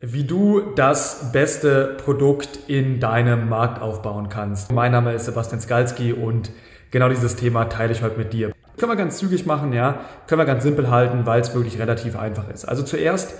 wie du das beste Produkt in deinem Markt aufbauen kannst. Mein Name ist Sebastian Skalski und genau dieses Thema teile ich heute mit dir. Können wir ganz zügig machen, ja, können wir ganz simpel halten, weil es wirklich relativ einfach ist. Also zuerst,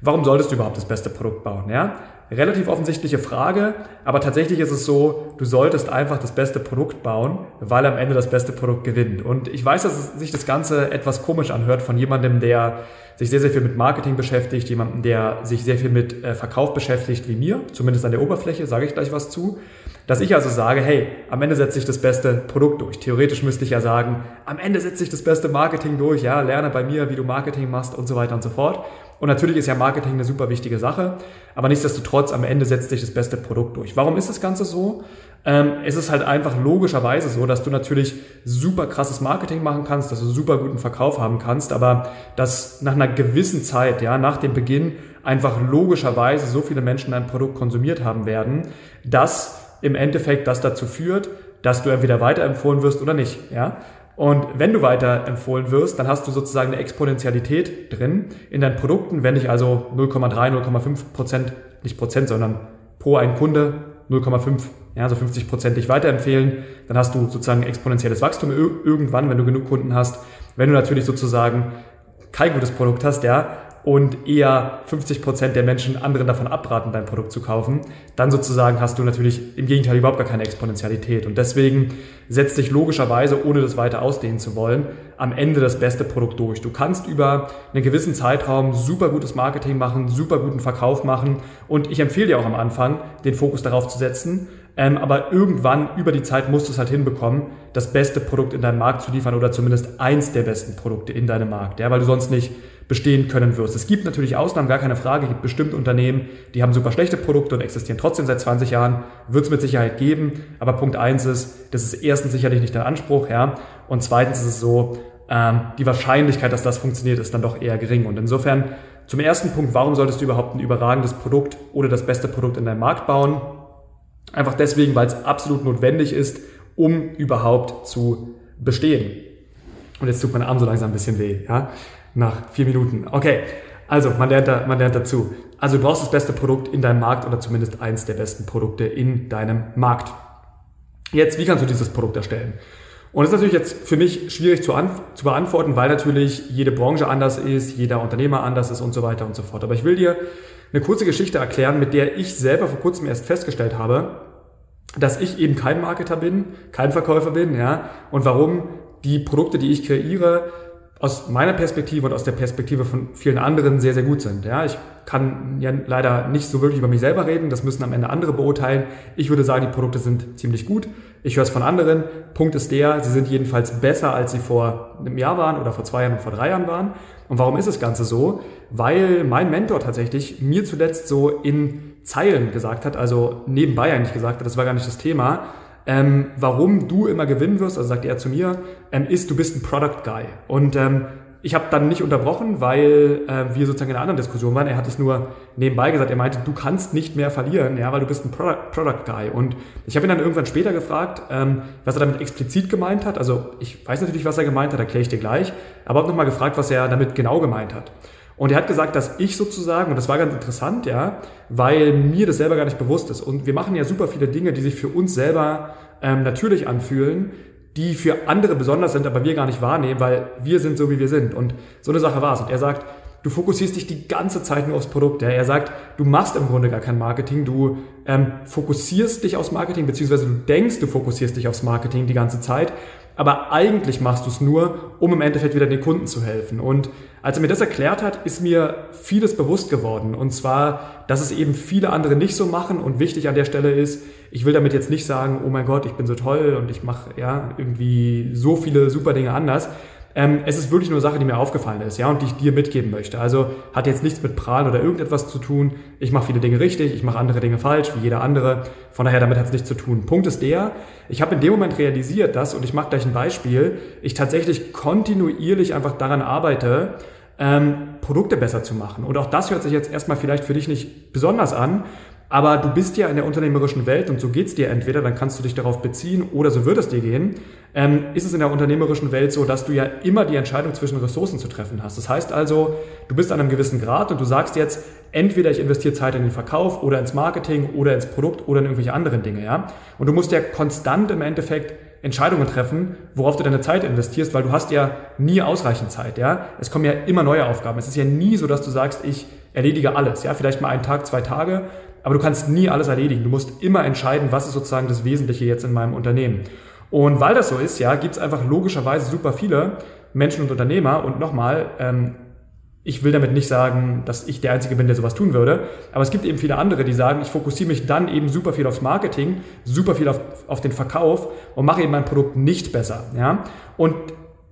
warum solltest du überhaupt das beste Produkt bauen, ja? Relativ offensichtliche Frage, aber tatsächlich ist es so, du solltest einfach das beste Produkt bauen, weil am Ende das beste Produkt gewinnt. Und ich weiß, dass sich das Ganze etwas komisch anhört von jemandem, der sich sehr, sehr viel mit Marketing beschäftigt, jemandem, der sich sehr viel mit äh, Verkauf beschäftigt wie mir, zumindest an der Oberfläche, sage ich gleich was zu. Dass ich also sage, hey, am Ende setze ich das beste Produkt durch. Theoretisch müsste ich ja sagen, am Ende setze ich das beste Marketing durch, ja, lerne bei mir, wie du Marketing machst und so weiter und so fort. Und natürlich ist ja Marketing eine super wichtige Sache, aber nichtsdestotrotz, am Ende setzt sich das beste Produkt durch. Warum ist das Ganze so? Ähm, es ist halt einfach logischerweise so, dass du natürlich super krasses Marketing machen kannst, dass du super guten Verkauf haben kannst, aber dass nach einer gewissen Zeit, ja, nach dem Beginn einfach logischerweise so viele Menschen dein Produkt konsumiert haben werden, dass im Endeffekt das dazu führt, dass du entweder weiterempfohlen wirst oder nicht, ja. Und wenn du weiterempfohlen wirst, dann hast du sozusagen eine Exponentialität drin in deinen Produkten. Wenn dich also 0,3, 0,5 Prozent, nicht Prozent, sondern pro ein Kunde 0,5, ja, so 50 Prozent dich weiterempfehlen, dann hast du sozusagen exponentielles Wachstum irgendwann, wenn du genug Kunden hast. Wenn du natürlich sozusagen kein gutes Produkt hast, ja, und eher 50 Prozent der Menschen anderen davon abraten, dein Produkt zu kaufen, dann sozusagen hast du natürlich im Gegenteil überhaupt gar keine Exponentialität. Und deswegen setzt sich logischerweise, ohne das weiter ausdehnen zu wollen, am Ende das beste Produkt durch. Du kannst über einen gewissen Zeitraum super gutes Marketing machen, super guten Verkauf machen. Und ich empfehle dir auch am Anfang, den Fokus darauf zu setzen. Ähm, aber irgendwann über die Zeit musst du es halt hinbekommen, das beste Produkt in deinem Markt zu liefern oder zumindest eins der besten Produkte in deinem Markt, ja, weil du sonst nicht bestehen können wirst. Es gibt natürlich Ausnahmen, gar keine Frage. Es gibt bestimmt Unternehmen, die haben super schlechte Produkte und existieren trotzdem seit 20 Jahren. Wird es mit Sicherheit geben. Aber Punkt eins ist, das ist erstens sicherlich nicht dein Anspruch, ja. Und zweitens ist es so, ähm, die Wahrscheinlichkeit, dass das funktioniert, ist dann doch eher gering. Und insofern zum ersten Punkt, warum solltest du überhaupt ein überragendes Produkt oder das beste Produkt in deinem Markt bauen? Einfach deswegen, weil es absolut notwendig ist, um überhaupt zu bestehen. Und jetzt tut mein Arm so langsam ein bisschen weh. Ja? nach vier Minuten. Okay, also man lernt, da, man lernt dazu. Also du brauchst das beste Produkt in deinem Markt oder zumindest eins der besten Produkte in deinem Markt. Jetzt, wie kannst du dieses Produkt erstellen? Und das ist natürlich jetzt für mich schwierig zu, zu beantworten, weil natürlich jede Branche anders ist, jeder Unternehmer anders ist und so weiter und so fort. Aber ich will dir eine kurze Geschichte erklären, mit der ich selber vor kurzem erst festgestellt habe, dass ich eben kein Marketer bin, kein Verkäufer bin, ja, und warum die Produkte, die ich kreiere, aus meiner Perspektive und aus der Perspektive von vielen anderen sehr, sehr gut sind. Ja, ich kann ja leider nicht so wirklich über mich selber reden, das müssen am Ende andere beurteilen. Ich würde sagen, die Produkte sind ziemlich gut. Ich höre es von anderen. Punkt ist der, sie sind jedenfalls besser, als sie vor einem Jahr waren oder vor zwei Jahren und vor drei Jahren waren. Und warum ist das Ganze so? Weil mein Mentor tatsächlich mir zuletzt so in Zeilen gesagt hat, also nebenbei eigentlich gesagt hat, das war gar nicht das Thema, ähm, warum du immer gewinnen wirst, also sagt er zu mir, ähm, ist, du bist ein Product Guy. Und ähm, ich habe dann nicht unterbrochen, weil äh, wir sozusagen in einer anderen Diskussion waren. Er hat es nur nebenbei gesagt. Er meinte, du kannst nicht mehr verlieren, ja, weil du bist ein Product, Product Guy. Und ich habe ihn dann irgendwann später gefragt, ähm, was er damit explizit gemeint hat. Also ich weiß natürlich, was er gemeint hat, erkläre ich dir gleich. Aber habe nochmal gefragt, was er damit genau gemeint hat. Und er hat gesagt, dass ich sozusagen, und das war ganz interessant, ja, weil mir das selber gar nicht bewusst ist. Und wir machen ja super viele Dinge, die sich für uns selber ähm, natürlich anfühlen, die für andere besonders sind, aber wir gar nicht wahrnehmen, weil wir sind so, wie wir sind. Und so eine Sache war es. Und er sagt, du fokussierst dich die ganze Zeit nur aufs Produkt. Ja. Er sagt, du machst im Grunde gar kein Marketing, du ähm, fokussierst dich aufs Marketing, beziehungsweise du denkst, du fokussierst dich aufs Marketing die ganze Zeit, aber eigentlich machst du es nur, um im Endeffekt wieder den Kunden zu helfen. Und als er mir das erklärt hat, ist mir vieles bewusst geworden. Und zwar, dass es eben viele andere nicht so machen. Und wichtig an der Stelle ist, ich will damit jetzt nicht sagen, oh mein Gott, ich bin so toll und ich mache ja irgendwie so viele super Dinge anders, ähm, es ist wirklich nur Sache, die mir aufgefallen ist, ja, und die ich dir mitgeben möchte. Also hat jetzt nichts mit Prahlen oder irgendetwas zu tun. Ich mache viele Dinge richtig, ich mache andere Dinge falsch, wie jeder andere. Von daher, damit hat es nichts zu tun. Punkt ist der, ich habe in dem Moment realisiert, dass, und ich mache gleich ein Beispiel, ich tatsächlich kontinuierlich einfach daran arbeite, ähm, Produkte besser zu machen. Und auch das hört sich jetzt erstmal vielleicht für dich nicht besonders an, Aber du bist ja in der unternehmerischen Welt und so geht's dir entweder, dann kannst du dich darauf beziehen oder so wird es dir gehen. Ähm, ist es in der unternehmerischen Welt so, dass du ja immer die Entscheidung zwischen Ressourcen zu treffen hast. Das heißt also, du bist an einem gewissen Grad und du sagst jetzt, entweder ich investiere Zeit in den Verkauf oder ins Marketing oder ins Produkt oder in irgendwelche anderen Dinge, ja. Und du musst ja konstant im Endeffekt Entscheidungen treffen, worauf du deine Zeit investierst, weil du hast ja nie ausreichend Zeit, ja. Es kommen ja immer neue Aufgaben. Es ist ja nie so, dass du sagst, ich erledige alles, ja. Vielleicht mal einen Tag, zwei Tage, aber du kannst nie alles erledigen. Du musst immer entscheiden, was ist sozusagen das Wesentliche jetzt in meinem Unternehmen. Und weil das so ist, ja, gibt es einfach logischerweise super viele Menschen und Unternehmer. Und nochmal, ähm, ich will damit nicht sagen, dass ich der Einzige bin, der sowas tun würde, aber es gibt eben viele andere, die sagen, ich fokussiere mich dann eben super viel aufs Marketing, super viel auf, auf den Verkauf und mache eben mein Produkt nicht besser. Ja? Und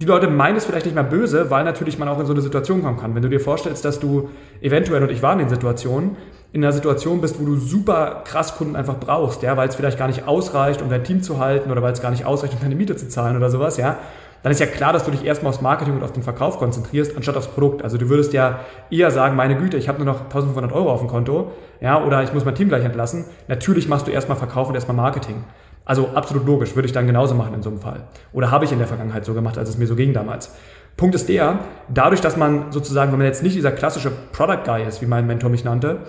die Leute meinen es vielleicht nicht mehr böse, weil natürlich man auch in so eine Situation kommen kann. Wenn du dir vorstellst, dass du eventuell, und ich war in den Situationen, in einer Situation bist, wo du super krass Kunden einfach brauchst, ja, weil es vielleicht gar nicht ausreicht, um dein Team zu halten oder weil es gar nicht ausreicht, um deine Miete zu zahlen oder sowas, ja, dann ist ja klar, dass du dich erstmal aufs Marketing und auf den Verkauf konzentrierst, anstatt aufs Produkt. Also du würdest ja eher sagen, meine Güte, ich habe nur noch 1500 Euro auf dem Konto, ja, oder ich muss mein Team gleich entlassen. Natürlich machst du erstmal Verkauf und erstmal Marketing. Also absolut logisch, würde ich dann genauso machen in so einem Fall. Oder habe ich in der Vergangenheit so gemacht, als es mir so ging damals. Punkt ist der, dadurch, dass man sozusagen, wenn man jetzt nicht dieser klassische Product Guy ist, wie mein Mentor mich nannte,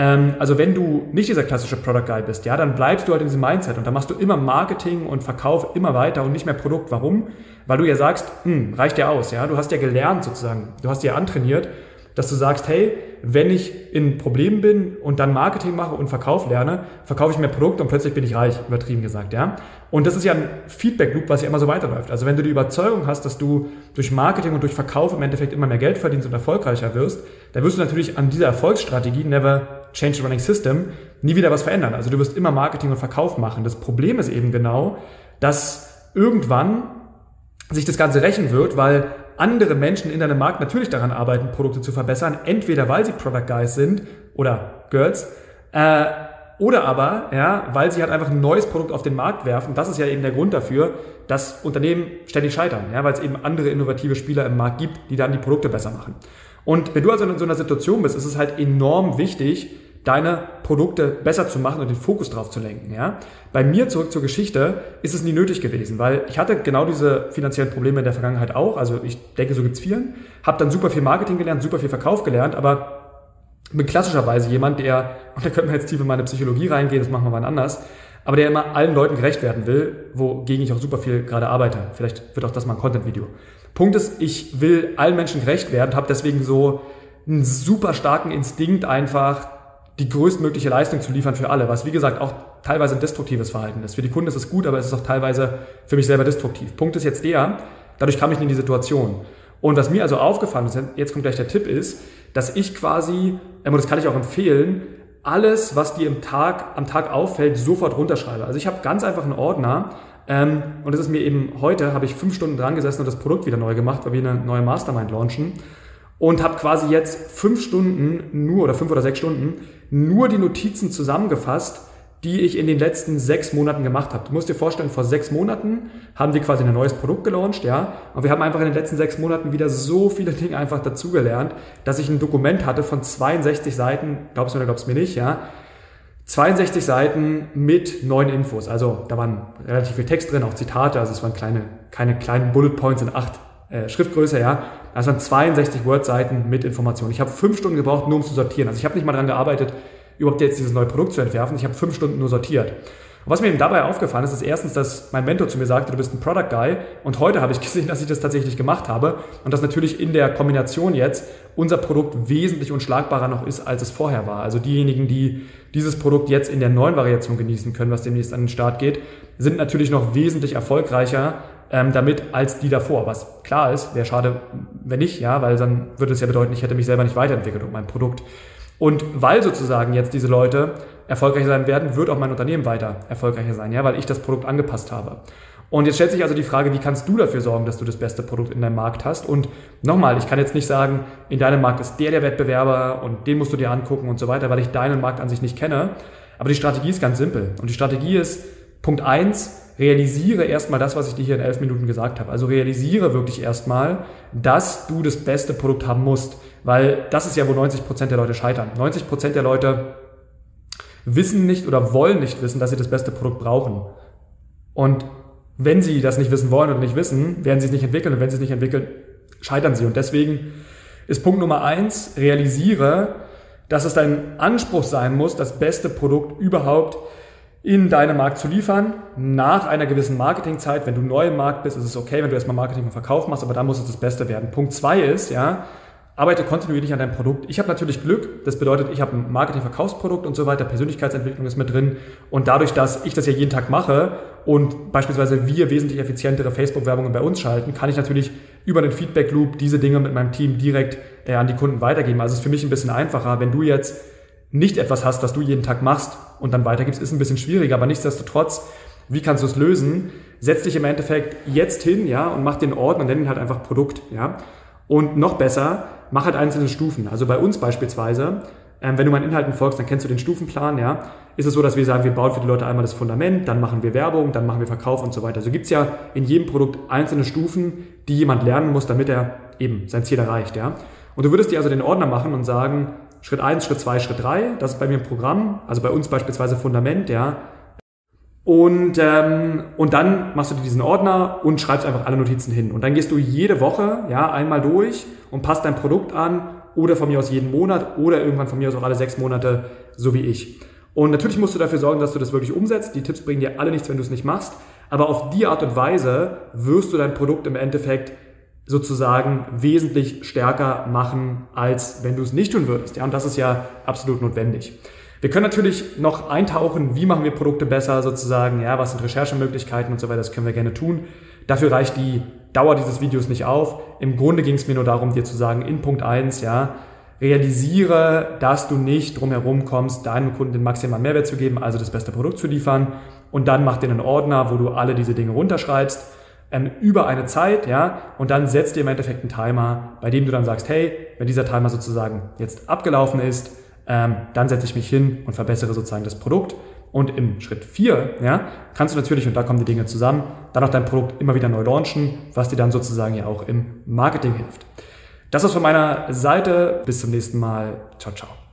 also wenn du nicht dieser klassische Product Guy bist, ja, dann bleibst du halt in diesem Mindset und dann machst du immer Marketing und Verkauf immer weiter und nicht mehr Produkt. Warum? Weil du ja sagst, hm, reicht ja aus, ja. Du hast ja gelernt sozusagen, du hast ja antrainiert, dass du sagst, hey, wenn ich in Problemen bin und dann Marketing mache und Verkauf lerne, verkaufe ich mehr Produkte und plötzlich bin ich reich, übertrieben gesagt, ja. Und das ist ja ein Feedback-Loop, was ja immer so weiterläuft. Also wenn du die Überzeugung hast, dass du durch Marketing und durch Verkauf im Endeffekt immer mehr Geld verdienst und erfolgreicher wirst, dann wirst du natürlich an dieser Erfolgsstrategie never Change the Running System nie wieder was verändern. Also du wirst immer Marketing und Verkauf machen. Das Problem ist eben genau, dass irgendwann sich das Ganze rächen wird, weil andere Menschen in deinem Markt natürlich daran arbeiten, Produkte zu verbessern, entweder weil sie Product Guys sind oder Girls, äh, oder aber, ja, weil sie halt einfach ein neues Produkt auf den Markt werfen. Das ist ja eben der Grund dafür, dass Unternehmen ständig scheitern, ja, weil es eben andere innovative Spieler im Markt gibt, die dann die Produkte besser machen. Und wenn du also in so einer Situation bist, ist es halt enorm wichtig, deine Produkte besser zu machen und den Fokus drauf zu lenken. Ja? Bei mir zurück zur Geschichte ist es nie nötig gewesen, weil ich hatte genau diese finanziellen Probleme in der Vergangenheit auch. Also ich denke, so gibt's vielen. Habe dann super viel Marketing gelernt, super viel Verkauf gelernt, aber bin klassischerweise jemand, der, und da könnte man jetzt tief in meine Psychologie reingehen, das machen wir mal anders, aber der immer allen Leuten gerecht werden will, wogegen ich auch super viel gerade arbeite. Vielleicht wird auch das mal ein Content-Video. Punkt ist, ich will allen Menschen gerecht werden, habe deswegen so einen super starken Instinkt einfach die größtmögliche Leistung zu liefern für alle, was wie gesagt auch teilweise ein destruktives Verhalten ist. Für die Kunden ist es gut, aber es ist auch teilweise für mich selber destruktiv. Punkt ist jetzt der, dadurch kam ich in die Situation. Und was mir also aufgefallen ist, jetzt kommt gleich der Tipp ist, dass ich quasi, und das kann ich auch empfehlen, alles, was dir im Tag, am Tag auffällt, sofort runterschreibe. Also ich habe ganz einfach einen Ordner, ähm, und das ist mir eben heute, habe ich fünf Stunden dran gesessen und das Produkt wieder neu gemacht, weil wir eine neue Mastermind launchen und habe quasi jetzt fünf Stunden nur oder fünf oder sechs Stunden nur die Notizen zusammengefasst, die ich in den letzten sechs Monaten gemacht habe. Du musst dir vorstellen, vor sechs Monaten haben wir quasi ein neues Produkt gelauncht, ja, und wir haben einfach in den letzten sechs Monaten wieder so viele Dinge einfach dazugelernt, dass ich ein Dokument hatte von 62 Seiten, glaubst du mir oder glaubst du mir nicht, ja, 62 Seiten mit neuen Infos. Also da waren relativ viel Text drin, auch Zitate, also es waren kleine, keine kleinen Bullet Points in acht äh, Schriftgröße, ja. Das waren 62 Word-Seiten mit Informationen. Ich habe fünf Stunden gebraucht, nur um zu sortieren. Also ich habe nicht mal daran gearbeitet, überhaupt jetzt dieses neue Produkt zu entwerfen. Ich habe fünf Stunden nur sortiert. Und was mir eben dabei aufgefallen ist, ist erstens, dass mein Mentor zu mir sagte, du bist ein Product Guy. Und heute habe ich gesehen, dass ich das tatsächlich gemacht habe. Und dass natürlich in der Kombination jetzt unser Produkt wesentlich unschlagbarer noch ist, als es vorher war. Also diejenigen, die dieses Produkt jetzt in der neuen Variation genießen können, was demnächst an den Start geht, sind natürlich noch wesentlich erfolgreicher ähm, damit als die davor. Was klar ist, wäre schade, wenn nicht, ja, weil dann würde es ja bedeuten, ich hätte mich selber nicht weiterentwickelt und mein Produkt und weil sozusagen jetzt diese Leute erfolgreich sein werden, wird auch mein Unternehmen weiter erfolgreicher sein, ja, weil ich das Produkt angepasst habe. Und jetzt stellt sich also die Frage, wie kannst du dafür sorgen, dass du das beste Produkt in deinem Markt hast? Und nochmal, ich kann jetzt nicht sagen, in deinem Markt ist der der Wettbewerber und den musst du dir angucken und so weiter, weil ich deinen Markt an sich nicht kenne. Aber die Strategie ist ganz simpel. Und die Strategie ist, Punkt eins: realisiere erstmal das, was ich dir hier in elf Minuten gesagt habe. Also realisiere wirklich erstmal, dass du das beste Produkt haben musst. Weil das ist ja, wo 90% der Leute scheitern. 90% der Leute wissen nicht oder wollen nicht wissen, dass sie das beste Produkt brauchen. Und wenn sie das nicht wissen wollen oder nicht wissen, werden sie es nicht entwickeln. Und wenn sie es nicht entwickeln, scheitern sie. Und deswegen ist Punkt Nummer eins, realisiere, dass es dein Anspruch sein muss, das beste Produkt überhaupt in deinem Markt zu liefern, nach einer gewissen Marketingzeit. Wenn du neu im Markt bist, ist es okay, wenn du erstmal Marketing und Verkauf machst, aber dann muss es das Beste werden. Punkt zwei ist, ja, arbeite kontinuierlich an deinem Produkt. Ich habe natürlich Glück, das bedeutet, ich habe ein Marketing-Verkaufsprodukt und so weiter, Persönlichkeitsentwicklung ist mit drin und dadurch, dass ich das ja jeden Tag mache und beispielsweise wir wesentlich effizientere Facebook-Werbungen bei uns schalten, kann ich natürlich über den Feedback-Loop diese Dinge mit meinem Team direkt äh, an die Kunden weitergeben. Also es ist für mich ein bisschen einfacher, wenn du jetzt nicht etwas hast, was du jeden Tag machst und dann weitergibst, ist ein bisschen schwieriger, aber nichtsdestotrotz, wie kannst du es lösen? Setz dich im Endeffekt jetzt hin, ja, und mach den Ort und nenn ihn halt einfach Produkt, ja. Und noch besser, mach halt einzelne Stufen. Also bei uns beispielsweise, ähm, wenn du meinen Inhalten folgst, dann kennst du den Stufenplan, ja. Ist es so, dass wir sagen, wir bauen für die Leute einmal das Fundament, dann machen wir Werbung, dann machen wir Verkauf und so weiter. Also gibt's ja in jedem Produkt einzelne Stufen, die jemand lernen muss, damit er eben sein Ziel erreicht, ja. Und du würdest dir also den Ordner machen und sagen, Schritt eins, Schritt zwei, Schritt drei, das ist bei mir ein Programm, also bei uns beispielsweise Fundament, ja. Und, ähm, und dann machst du dir diesen Ordner und schreibst einfach alle Notizen hin. Und dann gehst du jede Woche ja, einmal durch und passt dein Produkt an oder von mir aus jeden Monat oder irgendwann von mir aus auch alle sechs Monate, so wie ich. Und natürlich musst du dafür sorgen, dass du das wirklich umsetzt. Die Tipps bringen dir alle nichts, wenn du es nicht machst. Aber auf die Art und Weise wirst du dein Produkt im Endeffekt sozusagen wesentlich stärker machen, als wenn du es nicht tun würdest. Ja, und das ist ja absolut notwendig. Wir können natürlich noch eintauchen, wie machen wir Produkte besser sozusagen, ja, was sind Recherchemöglichkeiten und so weiter, das können wir gerne tun. Dafür reicht die Dauer dieses Videos nicht auf. Im Grunde ging es mir nur darum, dir zu sagen, in Punkt eins, ja, realisiere, dass du nicht drumherum kommst, deinem Kunden den maximalen Mehrwert zu geben, also das beste Produkt zu liefern und dann mach dir einen Ordner, wo du alle diese Dinge runterschreibst ähm, über eine Zeit, ja, und dann setzt dir im Endeffekt einen Timer, bei dem du dann sagst, hey, wenn dieser Timer sozusagen jetzt abgelaufen ist, ähm, dann setze ich mich hin und verbessere sozusagen das Produkt. Und im Schritt 4 ja, kannst du natürlich, und da kommen die Dinge zusammen, dann auch dein Produkt immer wieder neu launchen, was dir dann sozusagen ja auch im Marketing hilft. Das ist von meiner Seite. Bis zum nächsten Mal. Ciao, ciao.